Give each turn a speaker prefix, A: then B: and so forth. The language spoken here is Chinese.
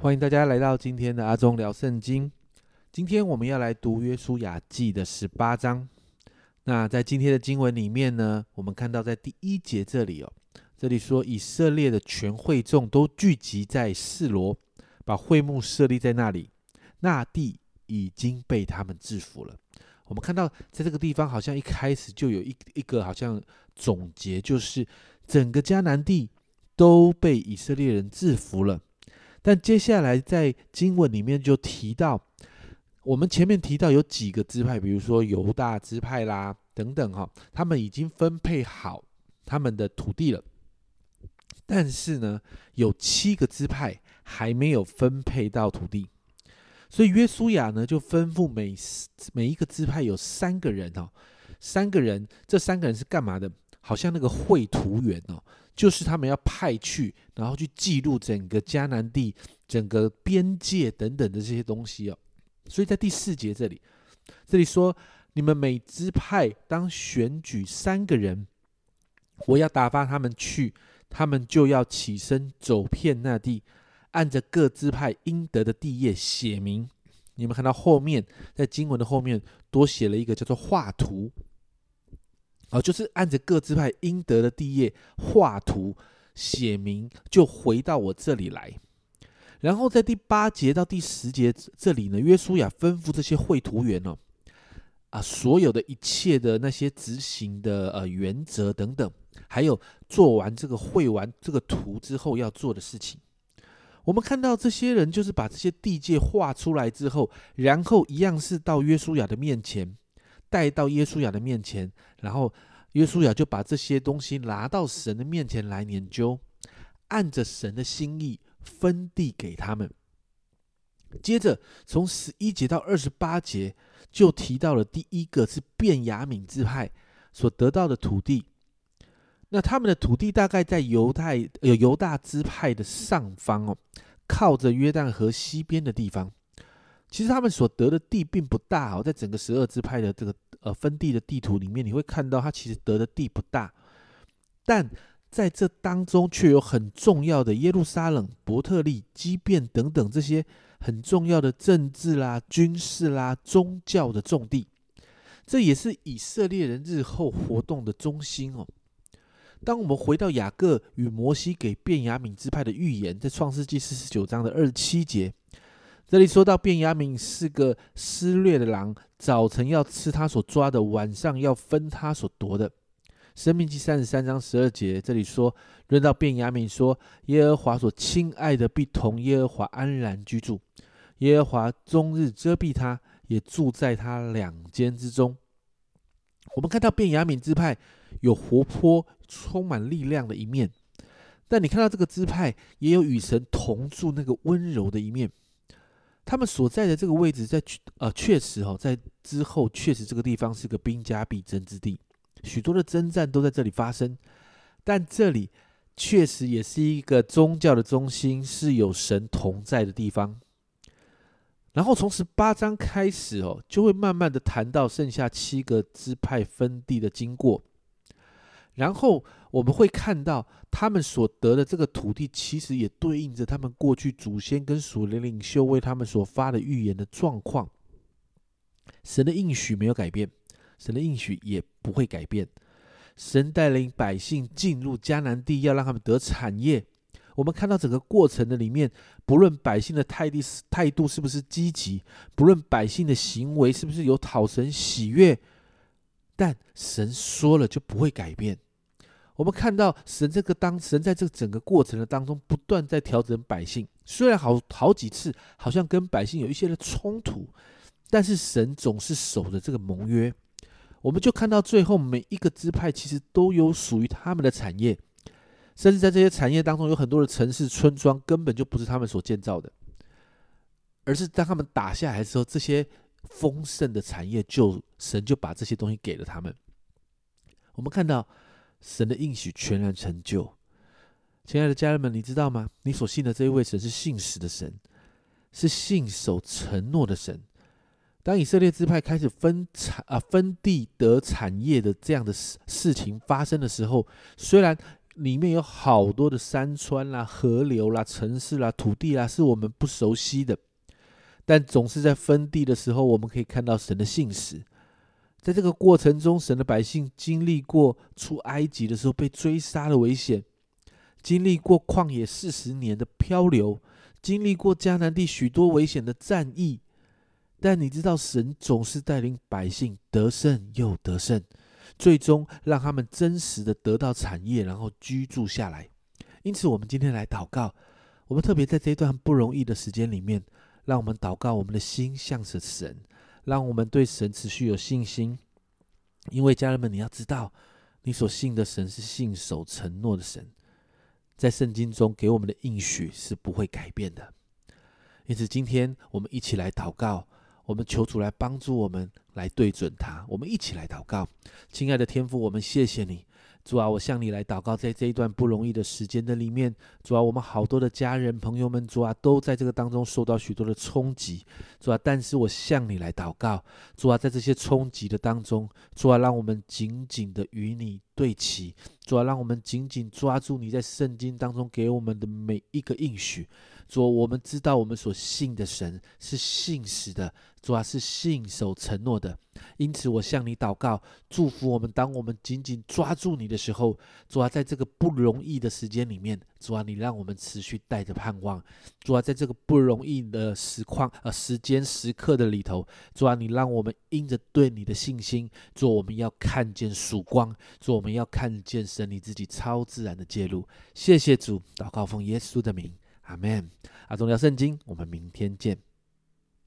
A: 欢迎大家来到今天的阿忠聊圣经。今天我们要来读约书亚记的十八章。那在今天的经文里面呢，我们看到在第一节这里哦，这里说以色列的全会众都聚集在示罗，把会幕设立在那里，那地已经被他们制服了。我们看到在这个地方，好像一开始就有一一个好像总结，就是整个迦南地都被以色列人制服了。但接下来在经文里面就提到，我们前面提到有几个支派，比如说犹大支派啦等等哈，他们已经分配好他们的土地了。但是呢，有七个支派还没有分配到土地。所以约书亚呢，就吩咐每每一个支派有三个人哦，三个人，这三个人是干嘛的？好像那个绘图员哦，就是他们要派去，然后去记录整个迦南地、整个边界等等的这些东西哦。所以在第四节这里，这里说，你们每支派当选举三个人，我要打发他们去，他们就要起身走遍那地。按着各支派应得的地业写明，你们看到后面在经文的后面多写了一个叫做画图，哦，就是按着各支派应得的地业画图写明，就回到我这里来。然后在第八节到第十节这里呢，约书亚吩咐这些绘图员哦，啊，所有的一切的那些执行的呃原则等等，还有做完这个绘完这个图之后要做的事情。我们看到这些人，就是把这些地界画出来之后，然后一样是到约书亚的面前，带到耶稣亚的面前，然后耶稣亚就把这些东西拿到神的面前来研究，按着神的心意分地给他们。接着从十一节到二十八节，就提到了第一个是便雅悯支派所得到的土地。那他们的土地大概在犹太有犹大支派的上方哦，靠着约旦河西边的地方。其实他们所得的地并不大哦，在整个十二支派的这个呃分地的地图里面，你会看到他其实得的地不大，但在这当中却有很重要的耶路撒冷、伯特利、基变等等这些很重要的政治啦、军事啦、宗教的重地，这也是以色列人日后活动的中心哦。当我们回到雅各与摩西给便雅悯支派的预言，在创世纪四十九章的二十七节，这里说到便雅悯是个撕裂的狼，早晨要吃他所抓的，晚上要分他所夺的。生命记三十三章十二节，这里说论到便雅悯说，耶和华所亲爱的必同耶和华安然居住，耶和华终日遮蔽他，也住在他两间之中。我们看到便雅悯支派有活泼。充满力量的一面，但你看到这个支派也有与神同住那个温柔的一面。他们所在的这个位置，在呃确实哈，在之后确实这个地方是个兵家必争之地，许多的征战都在这里发生。但这里确实也是一个宗教的中心，是有神同在的地方。然后从十八章开始哦，就会慢慢的谈到剩下七个支派分地的经过。然后我们会看到，他们所得的这个土地，其实也对应着他们过去祖先跟属灵领袖为他们所发的预言的状况。神的应许没有改变，神的应许也不会改变。神带领百姓进入迦南地，要让他们得产业。我们看到整个过程的里面，不论百姓的态度态度是不是积极，不论百姓的行为是不是有讨神喜悦，但神说了就不会改变。我们看到神这个当神在这个整个过程的当中，不断在调整百姓。虽然好好几次好像跟百姓有一些的冲突，但是神总是守着这个盟约。我们就看到最后每一个支派其实都有属于他们的产业，甚至在这些产业当中有很多的城市村庄根本就不是他们所建造的，而是当他们打下来的时候，这些丰盛的产业就神就把这些东西给了他们。我们看到。神的应许全然成就，亲爱的家人们，你知道吗？你所信的这一位神是信实的神，是信守承诺的神。当以色列支派开始分产啊分地得产业的这样的事事情发生的时候，虽然里面有好多的山川啦、河流啦、城市啦、土地啦，是我们不熟悉的。但总是在分地的时候，我们可以看到神的信使。在这个过程中，神的百姓经历过出埃及的时候被追杀的危险，经历过旷野四十年的漂流，经历过迦南地许多危险的战役。但你知道，神总是带领百姓得胜又得胜。最终让他们真实的得到产业，然后居住下来。因此，我们今天来祷告。我们特别在这段不容易的时间里面，让我们祷告，我们的心向着神，让我们对神持续有信心。因为家人们，你要知道，你所信的神是信守承诺的神，在圣经中给我们的应许是不会改变的。因此，今天我们一起来祷告。我们求主来帮助我们，来对准他。我们一起来祷告，亲爱的天父，我们谢谢你，主啊，我向你来祷告，在这一段不容易的时间的里面，主啊，我们好多的家人朋友们，主啊，都在这个当中受到许多的冲击，主啊，但是我向你来祷告，主啊，在这些冲击的当中，主啊，让我们紧紧的与你对齐，主啊，让我们紧紧抓住你在圣经当中给我们的每一个应许。主，我们知道我们所信的神是信实的，主啊是信守承诺的，因此我向你祷告，祝福我们。当我们紧紧抓住你的时候，主啊，在这个不容易的时间里面，主啊，你让我们持续带着盼望。主啊，在这个不容易的时况呃时间时刻的里头，主啊，你让我们因着对你的信心，主我们要看见曙光，主我们要看见神你自己超自然的介入。谢谢主，祷告奉耶稣的名。阿门。阿忠聊圣经，我们明天见。